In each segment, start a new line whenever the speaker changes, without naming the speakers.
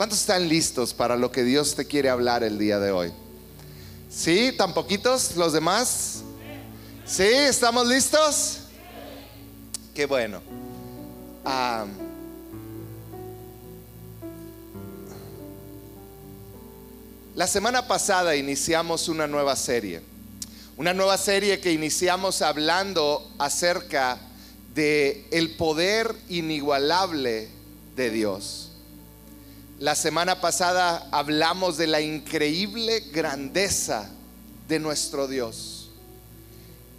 ¿Cuántos están listos para lo que Dios te quiere hablar el día de hoy? ¿Sí? ¿Tan poquitos los demás? ¿Sí? ¿Estamos listos? Qué bueno. Ah, la semana pasada iniciamos una nueva serie. Una nueva serie que iniciamos hablando acerca de el poder inigualable de Dios. La semana pasada hablamos de la increíble grandeza de nuestro Dios.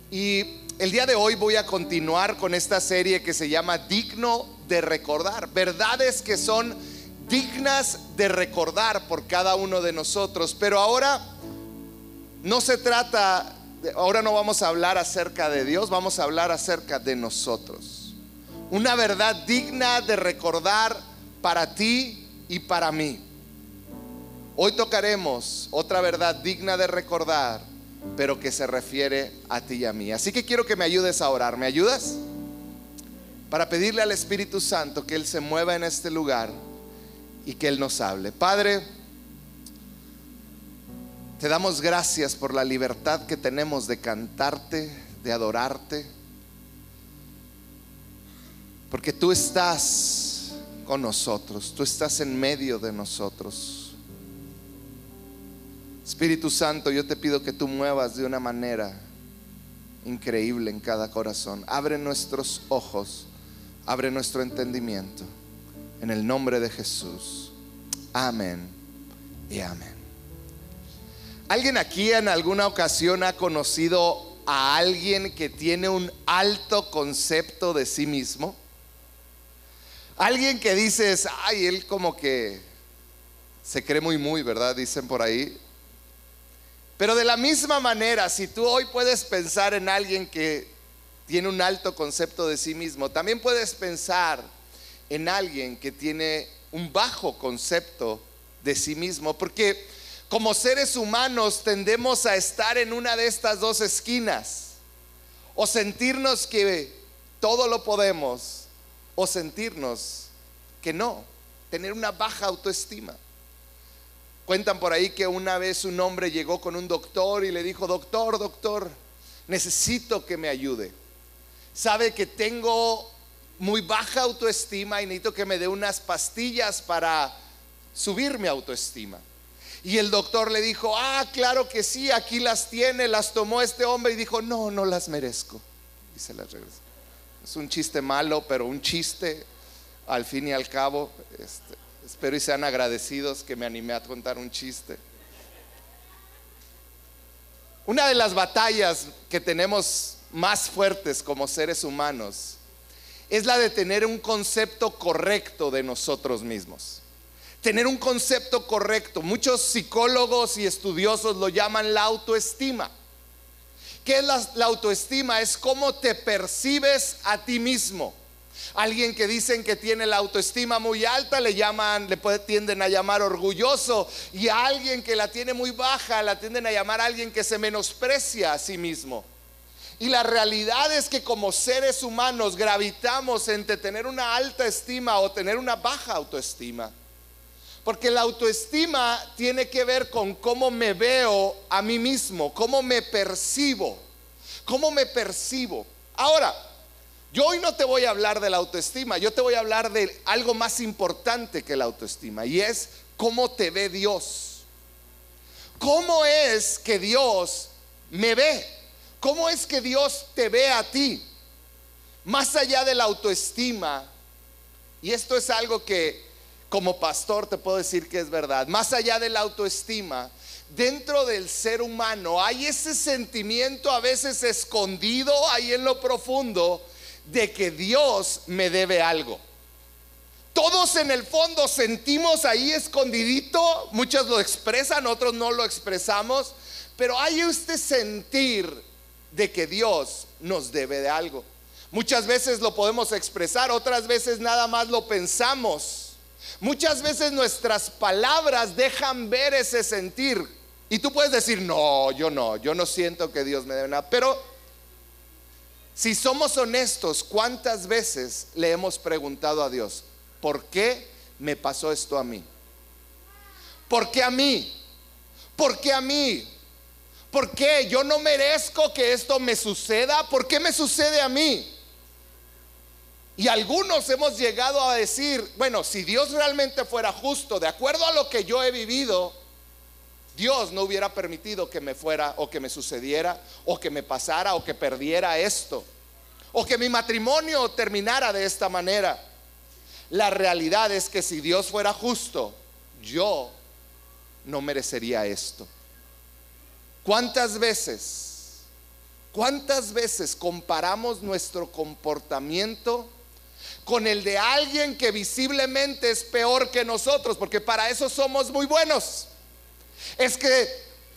Y el día de hoy voy a continuar con esta serie que se llama Digno de recordar. Verdades que son dignas de recordar por cada uno de nosotros. Pero ahora no se trata, ahora no vamos a hablar acerca de Dios, vamos a hablar acerca de nosotros. Una verdad digna de recordar para ti y para mí. Hoy tocaremos otra verdad digna de recordar, pero que se refiere a ti y a mí. Así que quiero que me ayudes a orar. ¿Me ayudas? Para pedirle al Espíritu Santo que Él se mueva en este lugar y que Él nos hable. Padre, te damos gracias por la libertad que tenemos de cantarte, de adorarte, porque tú estás nosotros, tú estás en medio de nosotros. Espíritu Santo, yo te pido que tú muevas de una manera increíble en cada corazón. Abre nuestros ojos, abre nuestro entendimiento. En el nombre de Jesús. Amén y amén. ¿Alguien aquí en alguna ocasión ha conocido a alguien que tiene un alto concepto de sí mismo? Alguien que dices, ay, él como que se cree muy, muy, ¿verdad? Dicen por ahí. Pero de la misma manera, si tú hoy puedes pensar en alguien que tiene un alto concepto de sí mismo, también puedes pensar en alguien que tiene un bajo concepto de sí mismo, porque como seres humanos tendemos a estar en una de estas dos esquinas, o sentirnos que todo lo podemos, o sentirnos que no, tener una baja autoestima. Cuentan por ahí que una vez un hombre llegó con un doctor y le dijo, doctor, doctor, necesito que me ayude. Sabe que tengo muy baja autoestima y necesito que me dé unas pastillas para subir mi autoestima. Y el doctor le dijo, ah, claro que sí, aquí las tiene, las tomó este hombre y dijo, no, no las merezco. Y se las regresó. Es un chiste malo, pero un chiste al fin y al cabo. Este, espero y sean agradecidos que me animé a contar un chiste. Una de las batallas que tenemos más fuertes como seres humanos es la de tener un concepto correcto de nosotros mismos. Tener un concepto correcto. Muchos psicólogos y estudiosos lo llaman la autoestima. ¿Qué es la, autoestima? Es cómo te percibes a ti mismo. Alguien que dicen que tiene la autoestima muy alta le llaman, le tienden a llamar orgulloso y a alguien que la tiene muy baja la tienden a llamar a alguien que se menosprecia a sí mismo. Y la realidad es que como seres humanos gravitamos entre tener una alta estima o tener una baja autoestima. Porque la autoestima tiene que ver con cómo me veo a mí mismo, cómo me percibo, cómo me percibo. Ahora, yo hoy no te voy a hablar de la autoestima, yo te voy a hablar de algo más importante que la autoestima y es cómo te ve Dios. ¿Cómo es que Dios me ve? ¿Cómo es que Dios te ve a ti? Más allá de la autoestima, y esto es algo que como pastor te puedo decir que es verdad. Más allá de la autoestima, dentro del ser humano hay ese sentimiento a veces escondido ahí en lo profundo de que Dios me debe algo. Todos en el fondo sentimos ahí escondidito, muchos lo expresan, otros no lo expresamos, pero hay este sentir de que Dios nos debe de algo. Muchas veces lo podemos expresar, otras veces nada más lo pensamos Muchas veces nuestras palabras dejan ver ese sentir. Y tú puedes decir, no, yo no, yo no siento que Dios me dé nada. Pero si somos honestos, ¿cuántas veces le hemos preguntado a Dios, ¿por qué me pasó esto a mí? ¿Por qué a mí? ¿Por qué a mí? ¿Por qué? Yo no merezco que esto me suceda. ¿Por qué me sucede a mí? Y algunos hemos llegado a decir, bueno, si Dios realmente fuera justo, de acuerdo a lo que yo he vivido, Dios no hubiera permitido que me fuera o que me sucediera o que me pasara o que perdiera esto o que mi matrimonio terminara de esta manera. La realidad es que si Dios fuera justo, yo no merecería esto. ¿Cuántas veces, cuántas veces comparamos nuestro comportamiento con el de alguien que visiblemente es peor que nosotros? Porque para eso somos muy buenos. Es que,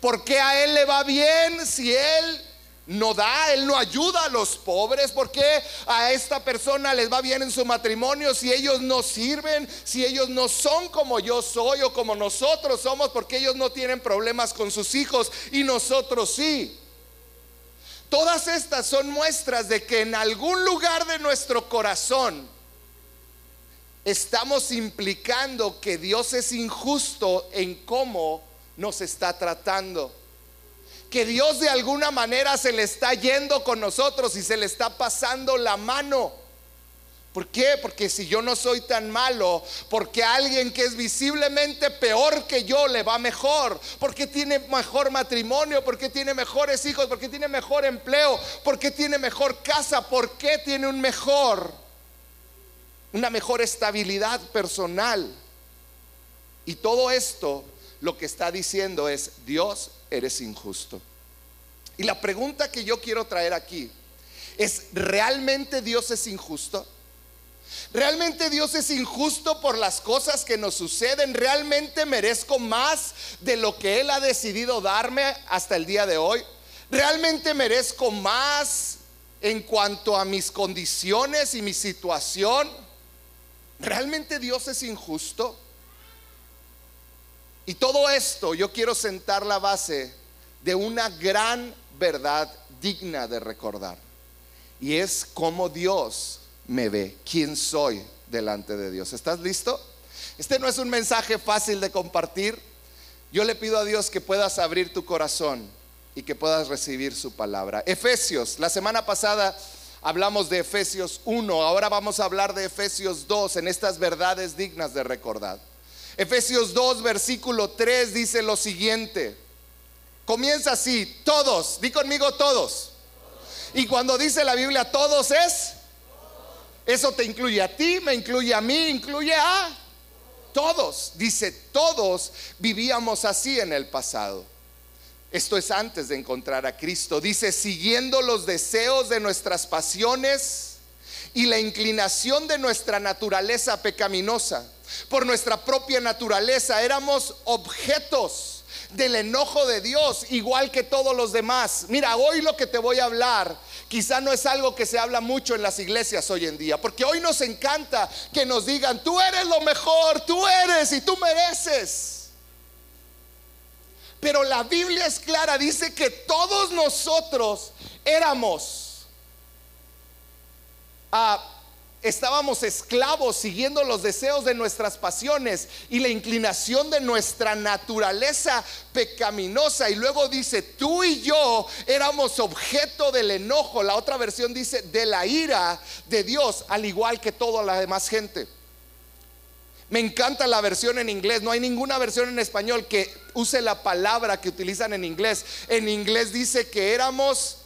¿por qué a él le va bien si él no da, Él no ayuda a los pobres. porque a esta persona les va bien en su matrimonio si ellos no sirven, si ellos no son como yo soy o como nosotros somos? Porque ellos no tienen problemas con sus hijos y nosotros sí. Todas estas son muestras de que en algún lugar de nuestro corazón estamos implicando que Dios es injusto en cómo nos está tratando que Dios de alguna manera se le está yendo con nosotros y se le está pasando la mano. ¿Por qué? Porque si yo no soy tan malo, porque alguien que es visiblemente peor que yo le va mejor, porque tiene mejor matrimonio, porque tiene mejores hijos, porque tiene mejor empleo, porque tiene mejor casa, porque tiene un mejor, una mejor estabilidad personal. Y todo esto lo que está diciendo es, Dios eres injusto. Y la pregunta que yo quiero traer aquí es, ¿realmente Dios es injusto? ¿Realmente Dios es injusto por las cosas que nos suceden? ¿Realmente merezco más de lo que Él ha decidido darme hasta el día de hoy? ¿Realmente merezco más en cuanto a mis condiciones y mi situación? ¿Realmente Dios es injusto? Y todo esto yo quiero sentar la base de una gran verdad digna de recordar. Y es cómo Dios me ve, quién soy delante de Dios. ¿Estás listo? Este no es un mensaje fácil de compartir. Yo le pido a Dios que puedas abrir tu corazón y que puedas recibir su palabra. Efesios, la semana pasada hablamos de Efesios 1, ahora vamos a hablar de Efesios 2 en estas verdades dignas de recordar. Efesios 2, versículo 3 dice lo siguiente. Comienza así, todos, di conmigo todos. Y cuando dice la Biblia todos es, eso te incluye a ti, me incluye a mí, incluye a todos. Dice, todos vivíamos así en el pasado. Esto es antes de encontrar a Cristo. Dice, siguiendo los deseos de nuestras pasiones y la inclinación de nuestra naturaleza pecaminosa. Por nuestra propia naturaleza éramos objetos del enojo de Dios, igual que todos los demás. Mira, hoy lo que te voy a hablar quizá no es algo que se habla mucho en las iglesias hoy en día, porque hoy nos encanta que nos digan, tú eres lo mejor, tú eres y tú mereces. Pero la Biblia es clara, dice que todos nosotros éramos a estábamos esclavos siguiendo los deseos de nuestras pasiones y la inclinación de nuestra naturaleza pecaminosa. Y luego dice, tú y yo éramos objeto del enojo. La otra versión dice, de la ira de Dios, al igual que toda la demás gente. Me encanta la versión en inglés. No hay ninguna versión en español que use la palabra que utilizan en inglés. En inglés dice que éramos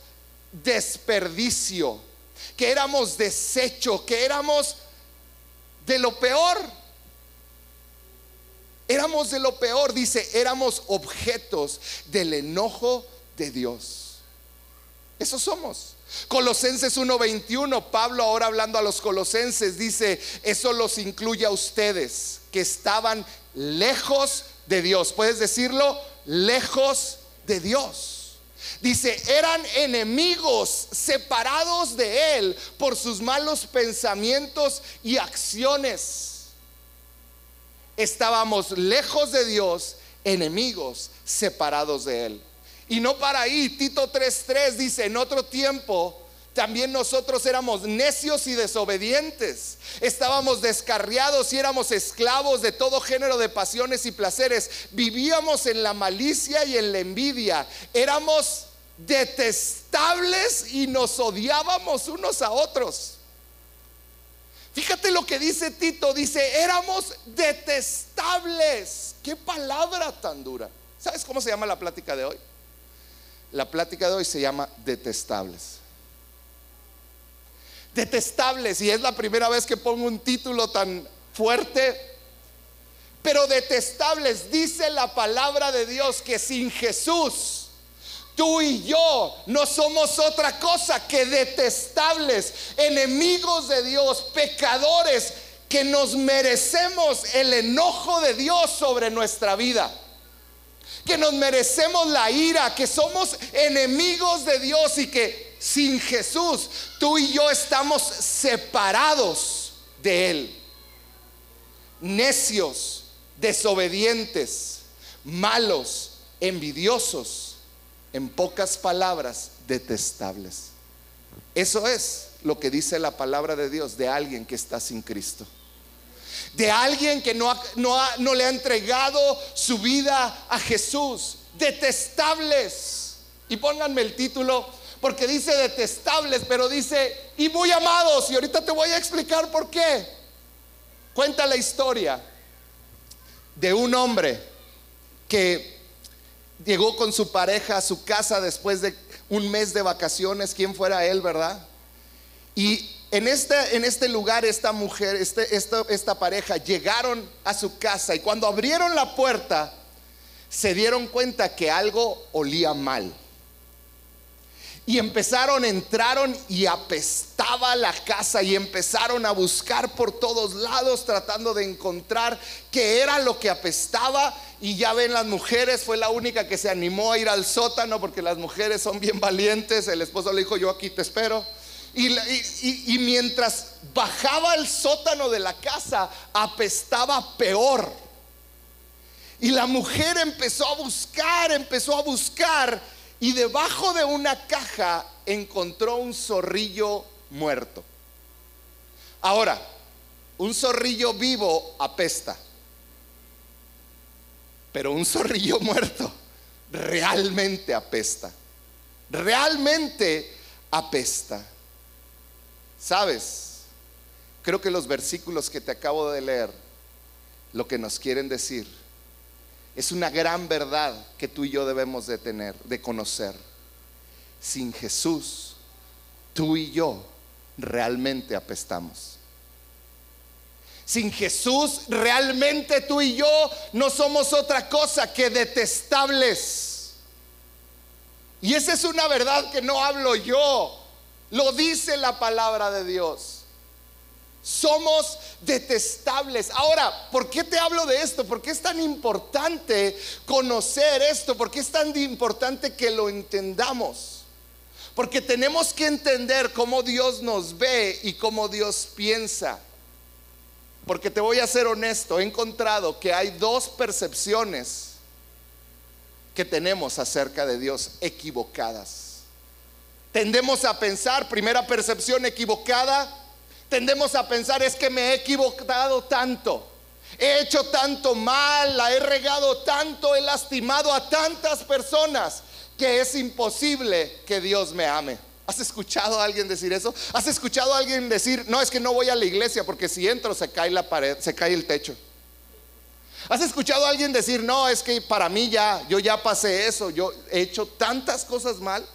desperdicio que éramos desecho, que éramos de lo peor. Éramos de lo peor, dice, éramos objetos del enojo de Dios. Eso somos. Colosenses 1:21, Pablo ahora hablando a los colosenses, dice, eso los incluye a ustedes, que estaban lejos de Dios. ¿Puedes decirlo? Lejos de Dios. Dice, eran enemigos separados de Él por sus malos pensamientos y acciones. Estábamos lejos de Dios, enemigos separados de Él. Y no para ahí, Tito 3.3 dice, en otro tiempo también nosotros éramos necios y desobedientes. Estábamos descarriados y éramos esclavos de todo género de pasiones y placeres. Vivíamos en la malicia y en la envidia. Éramos detestables y nos odiábamos unos a otros. Fíjate lo que dice Tito, dice, éramos detestables. Qué palabra tan dura. ¿Sabes cómo se llama la plática de hoy? La plática de hoy se llama detestables. Detestables, y es la primera vez que pongo un título tan fuerte, pero detestables, dice la palabra de Dios que sin Jesús, tú y yo no somos otra cosa que detestables, enemigos de Dios, pecadores, que nos merecemos el enojo de Dios sobre nuestra vida que nos merecemos la ira, que somos enemigos de Dios y que sin Jesús tú y yo estamos separados de Él. Necios, desobedientes, malos, envidiosos, en pocas palabras, detestables. Eso es lo que dice la palabra de Dios de alguien que está sin Cristo de alguien que no, no, le ha entregado su vida a Jesús. Detestables. Y pónganme el título, porque dice detestables, pero dice, y muy amados. Y ahorita te voy a explicar por qué. Cuenta la historia de un hombre que llegó con su pareja a su casa después de un mes de vacaciones, quién fuera él, ¿verdad? Y en este, en este lugar, esta mujer, este, esta, esta pareja llegaron a su casa y cuando abrieron la puerta, se dieron cuenta que algo olía mal. Y empezaron, entraron y apestaba la casa y empezaron a buscar por todos lados tratando de encontrar qué era lo que apestaba. Y ya ven las mujeres, fue la única que se animó a ir al sótano porque las mujeres son bien valientes. El esposo le dijo, yo aquí te espero. Y, mientras bajaba al sótano de la casa, apestaba peor. Y la mujer empezó a buscar, empezó a buscar, y debajo de una caja encontró un zorrillo muerto. Ahora, un zorrillo vivo apesta, pero un zorrillo muerto realmente apesta. Realmente apesta. Sabes, creo que los versículos que te acabo de leer, lo que nos quieren decir, es una gran verdad que tú y yo debemos de tener, de conocer. Sin Jesús, tú y yo realmente apestamos. Sin Jesús, realmente tú y yo no somos otra cosa que detestables. Y esa es una verdad que no hablo yo, lo dice la palabra de Dios. Somos detestables. Ahora, ¿por qué te hablo de esto? ¿Por qué es tan importante conocer esto? ¿Por qué es tan importante que lo entendamos? Porque tenemos que entender cómo Dios nos ve y cómo Dios piensa. Porque te voy a ser honesto, he encontrado que hay dos percepciones que tenemos acerca de Dios equivocadas. Tendemos a pensar, primera percepción equivocada, tendemos a pensar es que me he equivocado tanto, he hecho tanto mal, la he regado tanto, he lastimado a tantas personas que es imposible que Dios me ame. ¿Has escuchado a alguien decir eso? ¿Has escuchado a alguien decir, no, es que no voy a la iglesia porque si entro se cae la pared, se cae el techo? ¿Has escuchado a alguien decir, no, es que para mí ya, yo ya pasé eso, yo he hecho tantas cosas mal?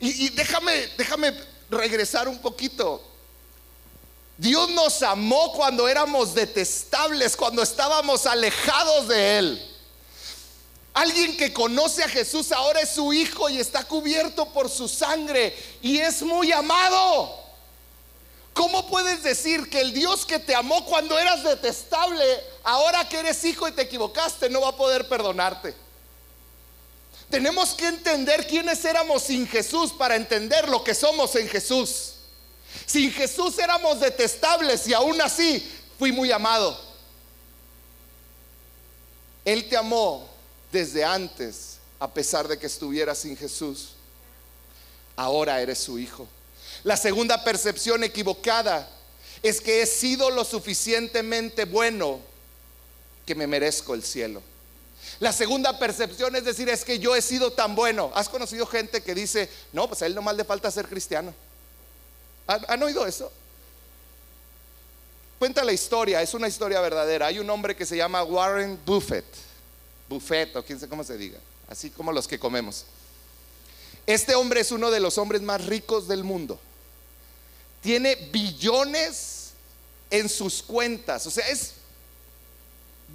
Y, déjame, déjame regresar un poquito. Dios nos amó cuando éramos detestables, cuando estábamos alejados de Él. Alguien que conoce a Jesús ahora es su hijo y está cubierto por su sangre y es muy amado. ¿Cómo puedes decir que el Dios que te amó cuando eras detestable, ahora que eres hijo y te equivocaste, no va a poder perdonarte? Tenemos que entender quiénes éramos sin Jesús para entender lo que somos en Jesús. Sin Jesús éramos detestables y aún así fui muy amado. Él te amó desde antes, a pesar de que estuvieras sin Jesús. ahora eres su hijo. La segunda percepción equivocada es que he sido lo suficientemente bueno que me merezco el cielo. La segunda percepción es decir, es que yo he sido tan bueno. ¿Has conocido gente que dice, no, pues a él nomás le falta ser cristiano? ¿Han, oído eso? Cuenta la historia, es una historia verdadera. Hay un hombre que se llama Warren Buffett, Buffett o quién sé cómo se diga, así como los que comemos. Este hombre es uno de los hombres más ricos del mundo. Tiene billones en sus cuentas, o sea, es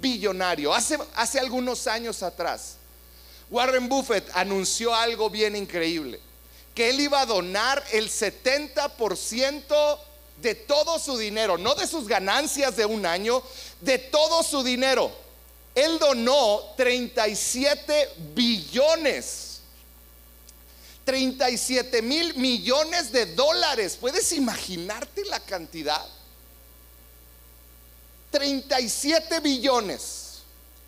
billonario. Hace, hace algunos años atrás, Warren Buffett anunció algo bien increíble, que él iba a donar el 70% de todo su dinero, no de sus ganancias de un año, de todo su dinero. Él donó 37 billones. 37 mil millones de dólares. ¿Puedes imaginarte la cantidad? 37 billones.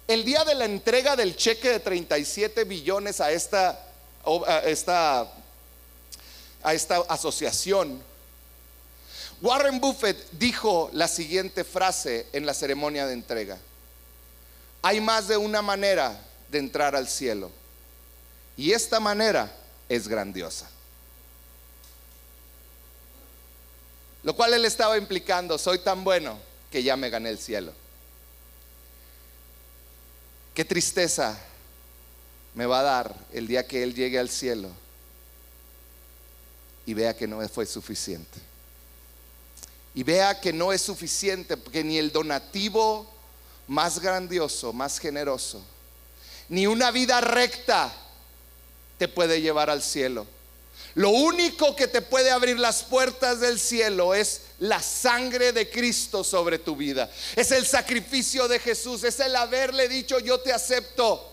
El día de la entrega del cheque de 37 billones a esta, esta, a esta asociación, Warren Buffett dijo la siguiente frase en la ceremonia de entrega. Hay más de una manera de entrar al cielo. Y esta manera es grandiosa. Lo cual él estaba implicando, soy tan bueno que ya me gané el cielo. Qué tristeza me va a dar el día que Él llegue al cielo y vea que no fue suficiente. Y vea que no es suficiente, porque ni el donativo más grandioso, más generoso, ni una vida recta te puede llevar al cielo. Lo único que te puede abrir las puertas del cielo es la sangre de Cristo sobre tu vida. Es el sacrificio de Jesús, es el haberle dicho yo te acepto.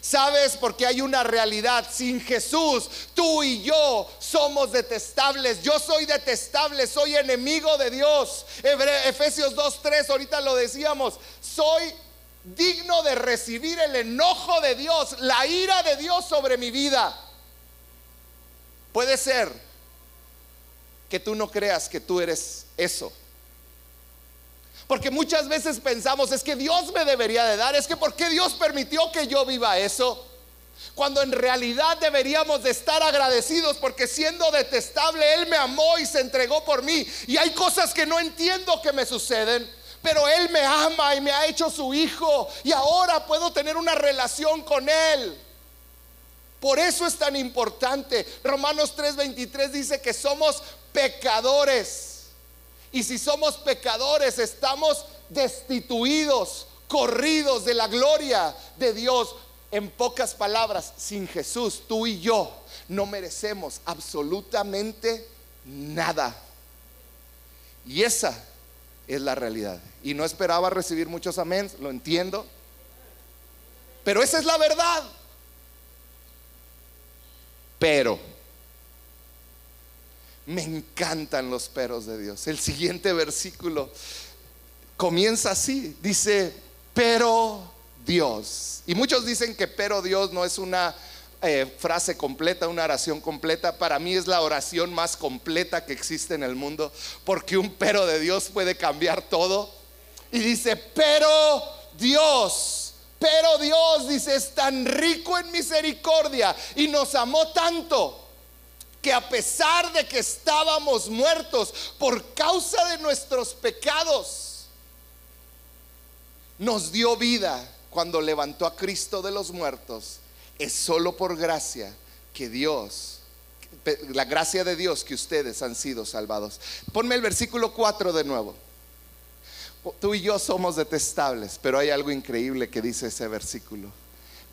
¿Sabes? Porque hay una realidad. Sin Jesús, tú y yo somos detestables. Yo soy detestable, soy enemigo de Dios. Efesios 2.3, ahorita lo decíamos. Soy digno de recibir el enojo de Dios, la ira de Dios sobre mi vida. Puede ser que tú no creas que tú eres eso. Porque muchas veces pensamos, es que Dios me debería de dar, es que ¿por qué Dios permitió que yo viva eso? Cuando en realidad deberíamos de estar agradecidos porque siendo detestable, Él me amó y se entregó por mí. Y hay cosas que no entiendo que me suceden, pero Él me ama y me ha hecho su hijo y ahora puedo tener una relación con Él. Por eso es tan importante. Romanos 3:23 dice que somos pecadores. Y si somos pecadores, estamos destituidos, corridos de la gloria de Dios. En pocas palabras, sin Jesús, tú y yo no merecemos absolutamente nada. Y esa es la realidad. Y no esperaba recibir muchos amén, lo entiendo. Pero esa es la verdad. Pero me encantan los peros de Dios. El siguiente versículo comienza así. Dice, pero Dios. Y muchos dicen que pero Dios no es una eh, frase completa, una oración completa. Para mí es la oración más completa que existe en el mundo. Porque un pero de Dios puede cambiar todo. Y dice, pero Dios. Pero Dios dice, es tan rico en misericordia y nos amó tanto que a pesar de que estábamos muertos por causa de nuestros pecados, nos dio vida cuando levantó a Cristo de los muertos. Es solo por gracia que Dios, la gracia de Dios que ustedes han sido salvados. Ponme el versículo 4 de nuevo. Tú y yo somos detestables, pero hay algo increíble que dice ese versículo.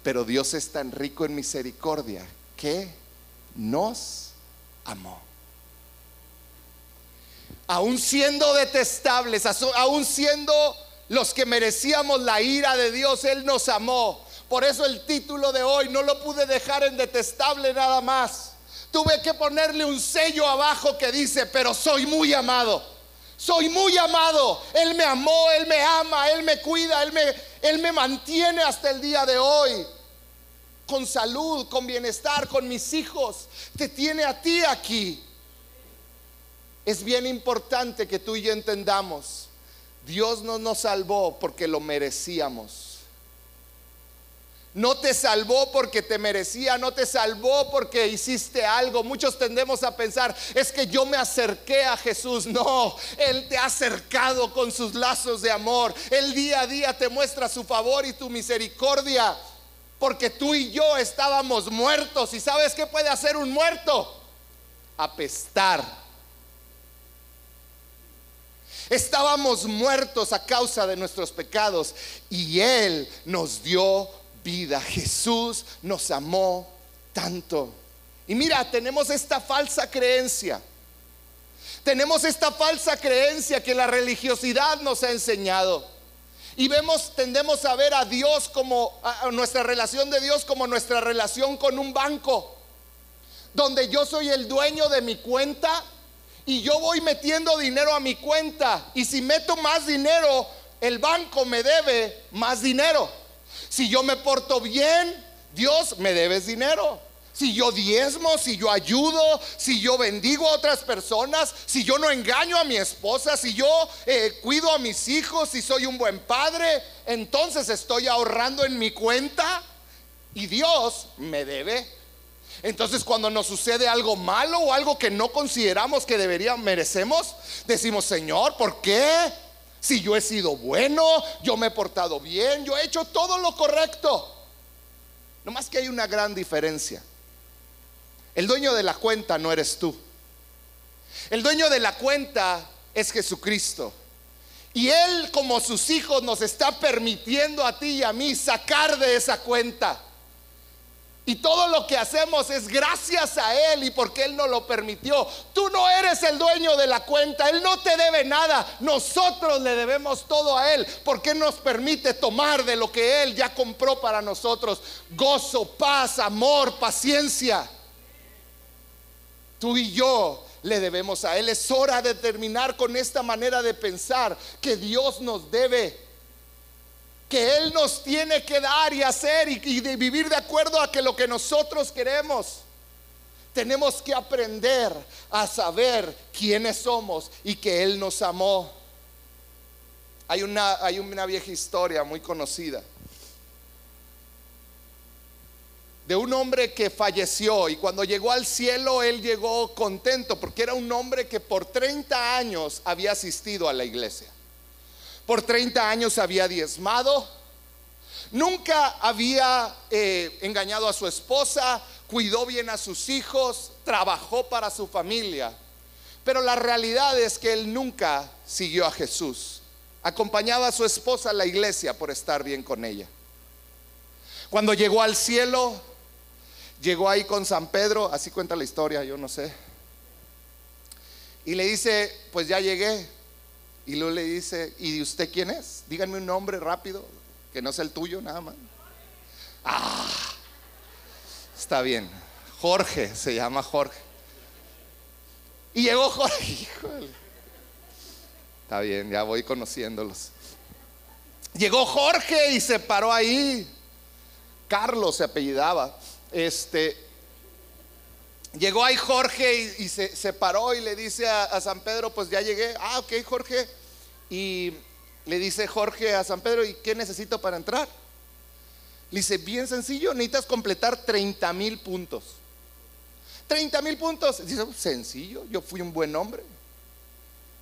Pero Dios es tan rico en misericordia que nos amó. Aún siendo detestables, aún siendo los que merecíamos la ira de Dios, Él nos amó. Por eso el título de hoy no lo pude dejar en detestable nada más. Tuve que ponerle un sello abajo que dice, pero soy muy amado. Soy muy amado. Él me amó, Él me ama, Él me cuida, Él me, Él me mantiene hasta el día de hoy. con salud, con bienestar, con mis hijos. Te tiene a ti aquí. Es bien importante que tú y yo entendamos, Dios no nos salvó porque lo merecíamos. No te salvó porque te merecía, no te salvó porque hiciste algo. Muchos tendemos a pensar, es que yo me acerqué a Jesús. No, Él te ha acercado con sus lazos de amor. El día a día te muestra su favor y tu misericordia. Porque tú y yo estábamos muertos. ¿Y sabes qué puede hacer un muerto? Apestar. Estábamos muertos a causa de nuestros pecados y Él nos dio vida. Jesús nos amó tanto. Y mira, tenemos esta falsa creencia. Tenemos esta falsa creencia que la religiosidad nos ha enseñado. Y vemos, tendemos a ver a Dios como, a nuestra relación de Dios como nuestra relación con un banco, donde yo soy el dueño de mi cuenta y yo voy metiendo dinero a mi cuenta. Y si meto más dinero, el banco me debe más dinero. Si yo me porto bien, Dios me debes dinero. Si yo diezmo, si yo ayudo, si yo bendigo a otras personas, si yo no engaño a mi esposa, si yo eh, cuido a mis hijos, si soy un buen padre, entonces estoy ahorrando en mi cuenta y Dios me debe. Entonces cuando nos sucede algo malo o algo que no consideramos que debería merecemos, decimos, Señor, ¿por qué? Si yo he sido bueno, yo me he portado bien, yo he hecho todo lo correcto. No más que hay una gran diferencia. El dueño de la cuenta no eres tú. El dueño de la cuenta es Jesucristo. Y Él como sus hijos nos está permitiendo a ti y a mí sacar de esa cuenta. Y todo lo que hacemos es gracias a Él y porque Él nos lo permitió. Tú no eres el dueño de la cuenta, Él no te debe nada. Nosotros le debemos todo a Él porque nos permite tomar de lo que Él ya compró para nosotros. Gozo, paz, amor, paciencia. Tú y yo le debemos a Él. Es hora de terminar con esta manera de pensar que Dios nos debe que Él nos tiene que dar y hacer y, de vivir de acuerdo a que lo que nosotros queremos. Tenemos que aprender a saber quiénes somos y que Él nos amó. Hay una, hay una vieja historia muy conocida de un hombre que falleció y cuando llegó al cielo él llegó contento porque era un hombre que por 30 años había asistido a la iglesia. Por 30 años había diezmado. Nunca había eh, engañado a su esposa, cuidó bien a sus hijos, trabajó para su familia. Pero la realidad es que él nunca siguió a Jesús. Acompañaba a su esposa a la iglesia por estar bien con ella. Cuando llegó al cielo, llegó ahí con San Pedro, así cuenta la historia, yo no sé. Y le dice, pues ya llegué, y luego le dice, ¿y usted quién es? Díganme un nombre rápido, que no sea el tuyo nada más. Ah, está bien. Jorge, se llama Jorge. Y llegó Jorge, híjole. Está bien, ya voy conociéndolos. Llegó Jorge y se paró ahí. Carlos se apellidaba. Este, Llegó ahí Jorge y, se, paró y le dice a, San Pedro, pues ya llegué. Ah, ok, Jorge. Y le dice Jorge a San Pedro, ¿y qué necesito para entrar? Le dice, bien sencillo, necesitas completar 30 mil puntos. 30 mil puntos. Dice, sencillo, yo fui un buen hombre.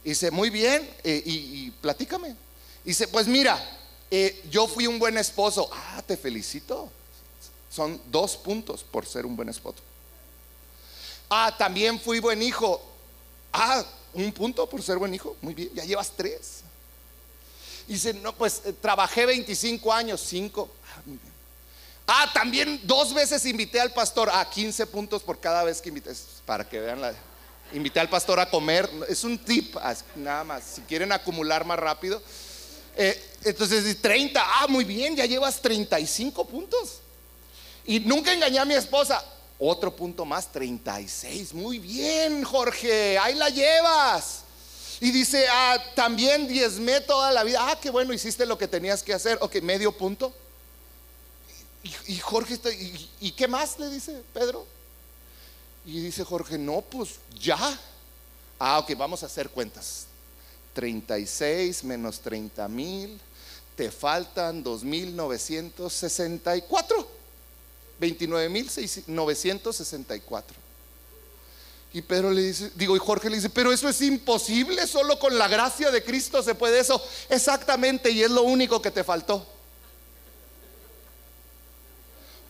Dice, muy bien, eh, y, platícame. Dice, pues mira, eh, yo fui un buen esposo. Ah, te felicito. Son dos puntos por ser un buen esposo. Ah, también fui buen hijo. Ah, un punto por ser buen hijo. Muy bien, ya llevas tres. Dice, no, pues eh, trabajé 25 años, cinco. Ah, muy bien. Ah, también dos veces invité al pastor ah, 15 puntos por cada vez que invité. Para que vean la. Invité al pastor a comer. Es un tip, nada más. Si quieren acumular más rápido. Eh, entonces, 30. Ah, muy bien, ya llevas 35 puntos. Y nunca engañé a mi esposa. Otro punto más, 36. Muy bien, Jorge, ahí la llevas. Y dice, ah, también diezmé toda la vida. Ah, qué bueno, hiciste lo que tenías que hacer. Ok, medio punto. Y, Jorge está, y, qué más le dice Pedro? Y dice Jorge, no, pues ya. Ah, ok, vamos a hacer cuentas. 36 menos 30 mil, te faltan 2.964. 29.964. Y Pedro le dice, digo, y Jorge le dice, pero eso es imposible, solo con la gracia de Cristo se puede eso. Exactamente, y es lo único que te faltó.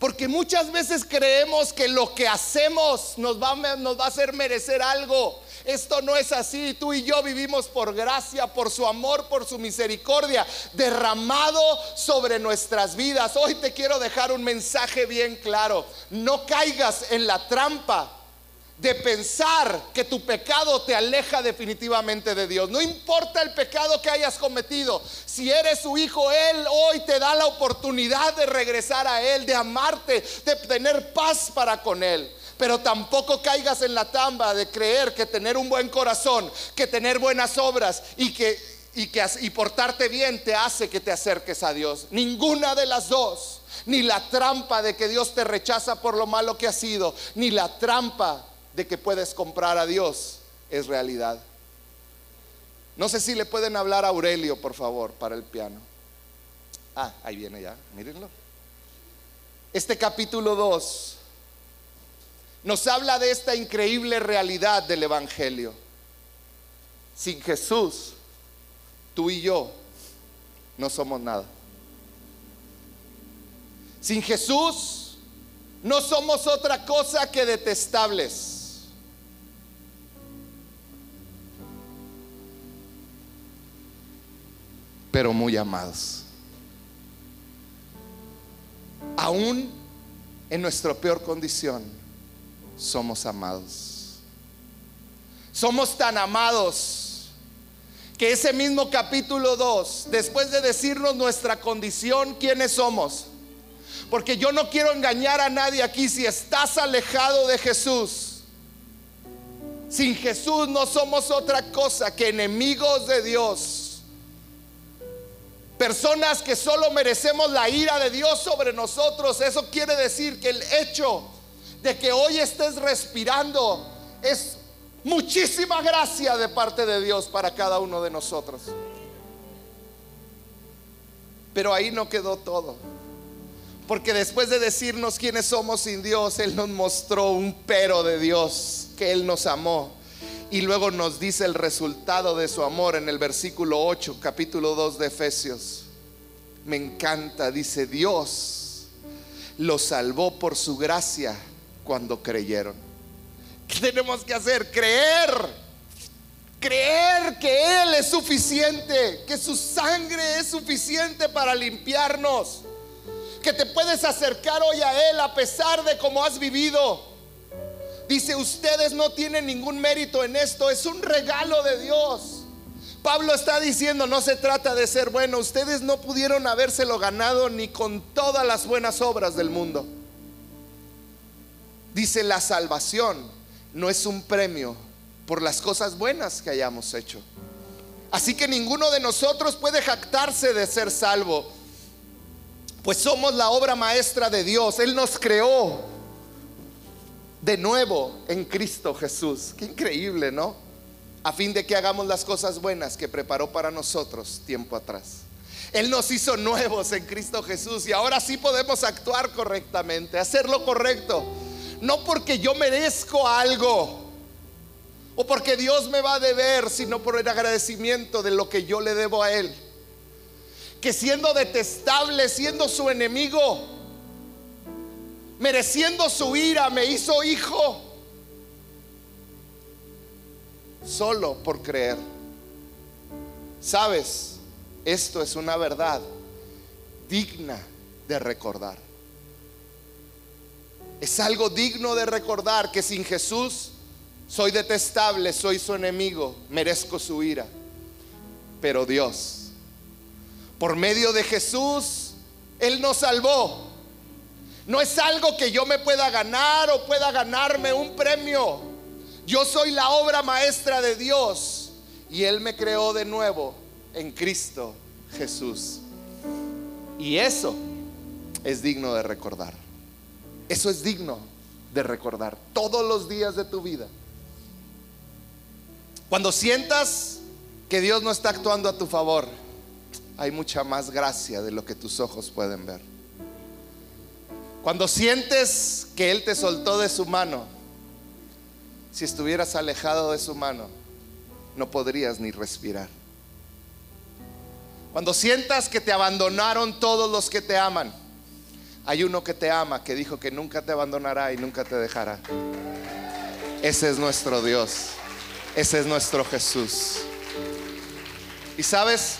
Porque muchas veces creemos que lo que hacemos nos va, a hacer merecer algo. Esto no es así. Tú y yo vivimos por gracia, por su amor, por su misericordia, derramado sobre nuestras vidas. Hoy te quiero dejar un mensaje bien claro. No caigas en la trampa de pensar que tu pecado te aleja definitivamente de Dios. No importa el pecado que hayas cometido. Si eres su hijo, Él hoy te da la oportunidad de regresar a Él, de amarte, de tener paz para con Él. Pero tampoco caigas en la tamba de creer que tener un buen corazón, que tener buenas obras y que, y que y portarte bien te hace que te acerques a Dios. Ninguna de las dos. Ni la trampa de que Dios te rechaza por lo malo que has sido, ni la trampa de que puedes comprar a Dios es realidad. No sé si le pueden hablar a Aurelio, por favor, para el piano. Ah, ahí viene ya, mírenlo. Este capítulo 2 nos habla de esta increíble realidad del Evangelio. Sin Jesús, tú y yo no somos nada. Sin Jesús no somos otra cosa que detestables. Pero muy amados. Aún en nuestra peor condición, somos amados. Somos tan amados que ese mismo capítulo 2, después de decirnos nuestra condición, quiénes somos, porque yo no quiero engañar a nadie aquí si estás alejado de Jesús. Sin Jesús no somos otra cosa que enemigos de Dios personas que solo merecemos la ira de Dios sobre nosotros. Eso quiere decir que el hecho de que hoy estés respirando es muchísima gracia de parte de Dios para cada uno de nosotros. Pero ahí no quedó todo. Porque después de decirnos quiénes somos sin Dios, Él nos mostró un pero de Dios, que Él nos amó y luego nos dice el resultado de su amor en el versículo 8, capítulo 2 de Efesios. Me encanta, dice Dios lo salvó por su gracia cuando creyeron. ¿Qué tenemos que hacer? Creer. Creer que Él es suficiente, que su sangre es suficiente para limpiarnos, que te puedes acercar hoy a Él a pesar de cómo has vivido Dice, ustedes no tienen ningún mérito en esto, es un regalo de Dios. Pablo está diciendo, no se trata de ser bueno, ustedes no pudieron habérselo ganado ni con todas las buenas obras del mundo. Dice, la salvación no es un premio por las cosas buenas que hayamos hecho. Así que ninguno de nosotros puede jactarse de ser salvo, pues somos la obra maestra de Dios. Él nos creó de nuevo en Cristo Jesús. Qué increíble, ¿no? A fin de que hagamos las cosas buenas que preparó para nosotros tiempo atrás. Él nos hizo nuevos en Cristo Jesús y ahora sí podemos actuar correctamente, hacer lo correcto. No porque yo merezco algo o porque Dios me va a deber, sino por el agradecimiento de lo que yo le debo a Él. Que siendo detestable, siendo su enemigo, mereciendo su ira, me hizo hijo. Solo por creer. Sabes, esto es una verdad digna de recordar. Es algo digno de recordar que sin Jesús soy detestable, soy su enemigo, merezco su ira. Pero Dios, por medio de Jesús, Él nos salvó no es algo que yo me pueda ganar o pueda ganarme un premio. Yo soy la obra maestra de Dios y Él me creó de nuevo en Cristo Jesús. Y eso es digno de recordar. Eso es digno de recordar todos los días de tu vida. Cuando sientas que Dios no está actuando a tu favor, hay mucha más gracia de lo que tus ojos pueden ver. Cuando sientes que Él te soltó de su mano, si estuvieras alejado de su mano, no podrías ni respirar. Cuando sientas que te abandonaron todos los que te aman, hay uno que te ama, que dijo que nunca te abandonará y nunca te dejará. Ese es nuestro Dios. Ese es nuestro Jesús. Y sabes,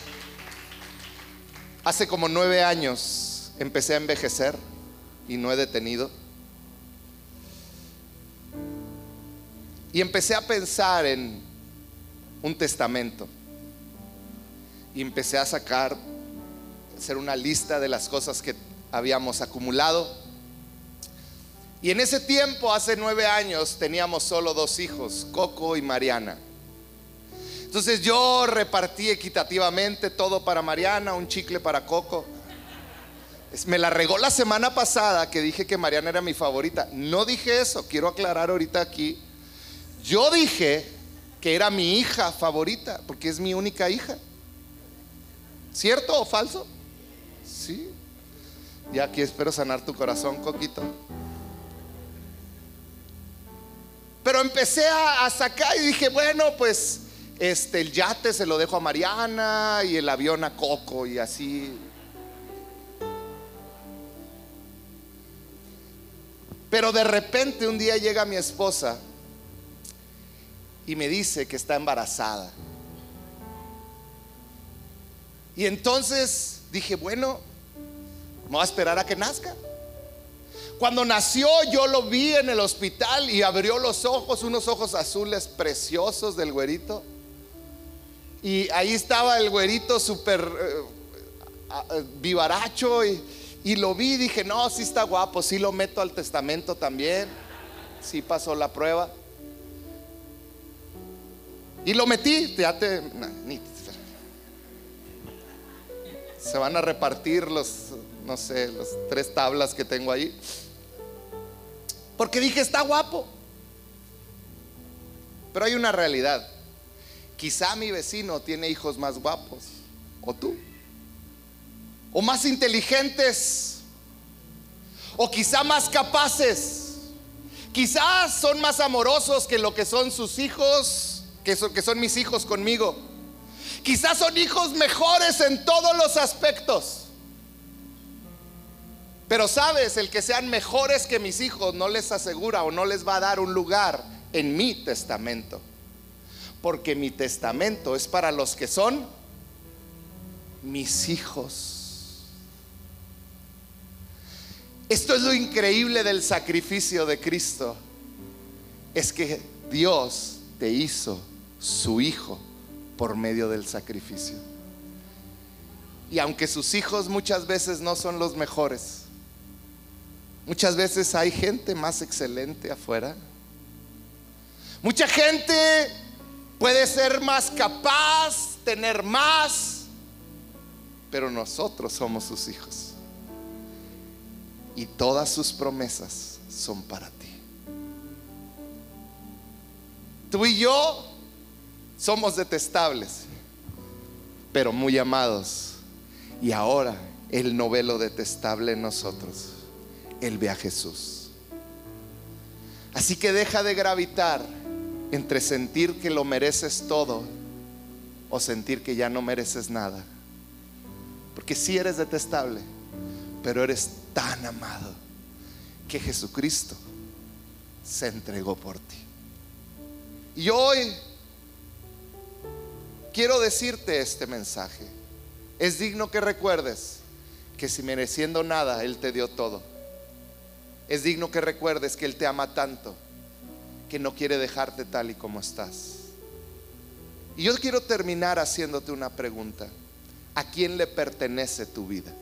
hace como nueve años empecé a envejecer y no he detenido. Y empecé a pensar en un testamento. Y empecé a sacar, hacer una lista de las cosas que habíamos acumulado. Y en ese tiempo, hace nueve años, teníamos solo dos hijos, Coco y Mariana. Entonces yo repartí equitativamente todo para Mariana, un chicle para Coco. Me la regó la semana pasada que dije que Mariana era mi favorita. No dije eso, quiero aclarar ahorita aquí. Yo dije que era mi hija favorita, porque es mi única hija. ¿Cierto o falso? Sí. Ya aquí espero sanar tu corazón, Coquito. Pero empecé a, sacar y dije, bueno, pues este, el yate se lo dejo a Mariana y el avión a Coco y así. Pero de repente un día llega mi esposa y me dice que está embarazada. Y entonces dije, bueno, voy a esperar a que nazca. Cuando nació yo lo vi en el hospital y abrió los ojos, unos ojos azules preciosos del güerito. Y ahí estaba el güerito súper eh, vivaracho y, y, lo vi dije, no, sí está guapo, sí lo meto al testamento también, sí pasó la prueba. Y lo metí, ya te, se van a repartir los, no sé, las tres tablas que tengo ahí. Porque dije, está guapo. Pero hay una realidad. Quizá mi vecino tiene hijos más guapos. O tú. O más inteligentes. O quizá más capaces. Quizás son más amorosos que lo que son sus hijos, que son, que son mis hijos conmigo. Quizás son hijos mejores en todos los aspectos. Pero sabes, el que sean mejores que mis hijos no les asegura o no les va a dar un lugar en mi testamento. Porque mi testamento es para los que son mis hijos. Esto es lo increíble del sacrificio de Cristo. Es que Dios te hizo su hijo por medio del sacrificio. Y aunque sus hijos muchas veces no son los mejores, Muchas veces hay gente más excelente afuera. Mucha gente puede ser más capaz, tener más, pero nosotros somos sus hijos. Y todas sus promesas son para ti. Tú y yo somos detestables, pero muy amados. Y ahora el novelo detestable en nosotros él ve a Jesús. Así que deja de gravitar entre sentir que lo mereces todo o sentir que ya no mereces nada. Porque si eres detestable, pero eres tan amado que Jesucristo se entregó por ti. Y hoy quiero decirte este mensaje. Es digno que recuerdes que si mereciendo nada, Él te dio todo es digno que recuerdes que Él te ama tanto que no quiere dejarte tal y como estás. Y yo quiero terminar haciéndote una pregunta. ¿A quién le pertenece tu vida?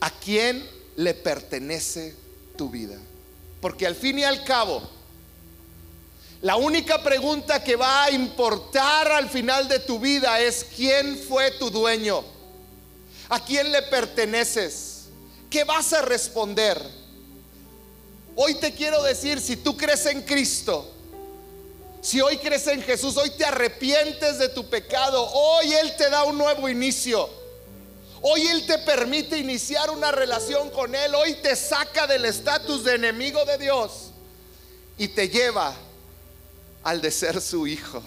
¿A quién le pertenece tu vida? Porque al fin y al cabo, la única pregunta que va a importar al final de tu vida es quién fue tu dueño, a quién le perteneces. ¿Qué vas a responder? Hoy te quiero decir, si tú crees en Cristo, si hoy crees en Jesús, hoy te arrepientes de tu pecado, hoy Él te da un nuevo inicio. Hoy Él te permite iniciar una relación con Él. Hoy te saca del estatus de enemigo de Dios y te lleva al de ser su hijo.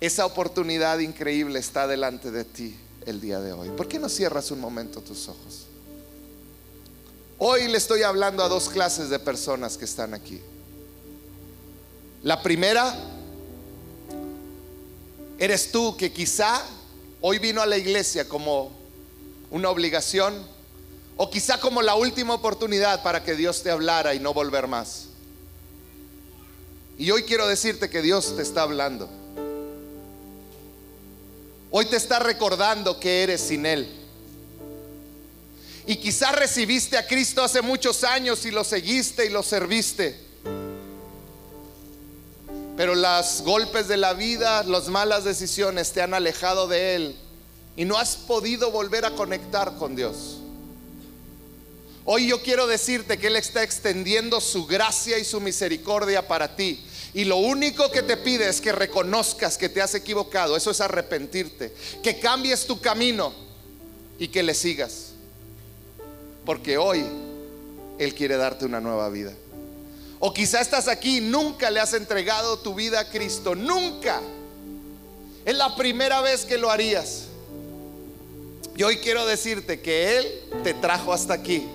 Esa oportunidad increíble está delante de ti el día de hoy. ¿Por qué no cierras un momento tus ojos? Hoy le estoy hablando a dos clases de personas que están aquí. La primera, eres tú que quizá hoy vino a la iglesia como una obligación o quizá como la última oportunidad para que Dios te hablara y no volver más. Y hoy quiero decirte que Dios te está hablando. Hoy te está recordando que eres sin Él. Y quizás recibiste a Cristo hace muchos años y lo seguiste y lo serviste. Pero los golpes de la vida, las malas decisiones te han alejado de Él y no has podido volver a conectar con Dios. Hoy yo quiero decirte que Él está extendiendo su gracia y su misericordia para ti. Y lo único que te pide es que reconozcas que te has equivocado. Eso es arrepentirte. Que cambies tu camino y que le sigas. Porque hoy Él quiere darte una nueva vida. O quizá estás aquí y nunca le has entregado tu vida a Cristo. Nunca. Es la primera vez que lo harías. Y hoy quiero decirte que Él te trajo hasta aquí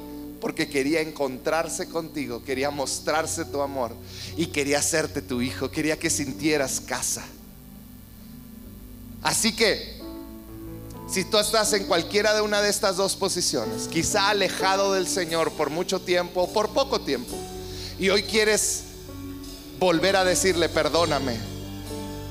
porque quería encontrarse contigo, quería mostrarse tu amor y quería hacerte tu hijo, quería que sintieras casa. Así que, si tú estás en cualquiera de una de estas dos posiciones, quizá alejado del Señor por mucho tiempo o por poco tiempo, y hoy quieres volver a decirle, perdóname,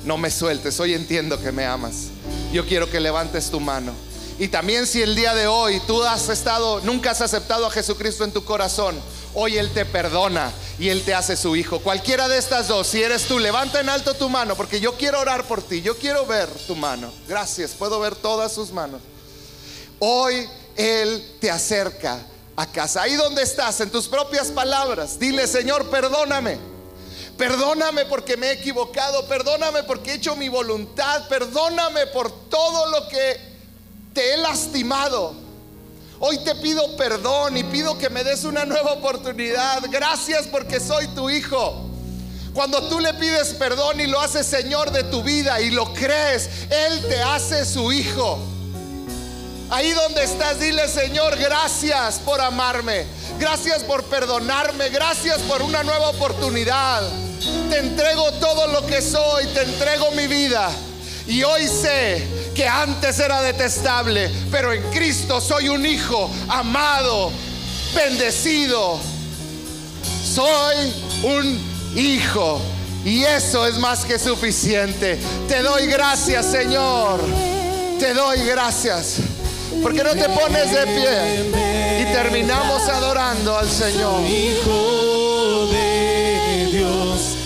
no me sueltes, hoy entiendo que me amas, yo quiero que levantes tu mano. Y también si el día de hoy tú has estado, nunca has aceptado a Jesucristo en tu corazón, hoy Él te perdona y Él te hace su hijo. Cualquiera de estas dos, si eres tú, levanta en alto tu mano porque yo quiero orar por ti, yo quiero ver tu mano. Gracias, puedo ver todas sus manos. Hoy Él te acerca a casa. Ahí donde estás, en tus propias palabras, dile, Señor, perdóname. Perdóname porque me he equivocado, perdóname porque he hecho mi voluntad, perdóname por todo lo que te he lastimado. Hoy te pido perdón y pido que me des una nueva oportunidad. Gracias porque soy tu hijo. Cuando tú le pides perdón y lo haces Señor de tu vida y lo crees, Él te hace su hijo. Ahí donde estás, dile Señor, gracias por amarme. Gracias por perdonarme. Gracias por una nueva oportunidad. Te entrego todo lo que soy. Te entrego mi vida. Y hoy sé que antes era detestable, pero en Cristo soy un hijo amado, bendecido. Soy un hijo. Y eso es más que suficiente. Te doy gracias, Señor. Te doy gracias. ¿Por qué no te pones de pie? Y terminamos adorando al Señor. Hijo de Dios,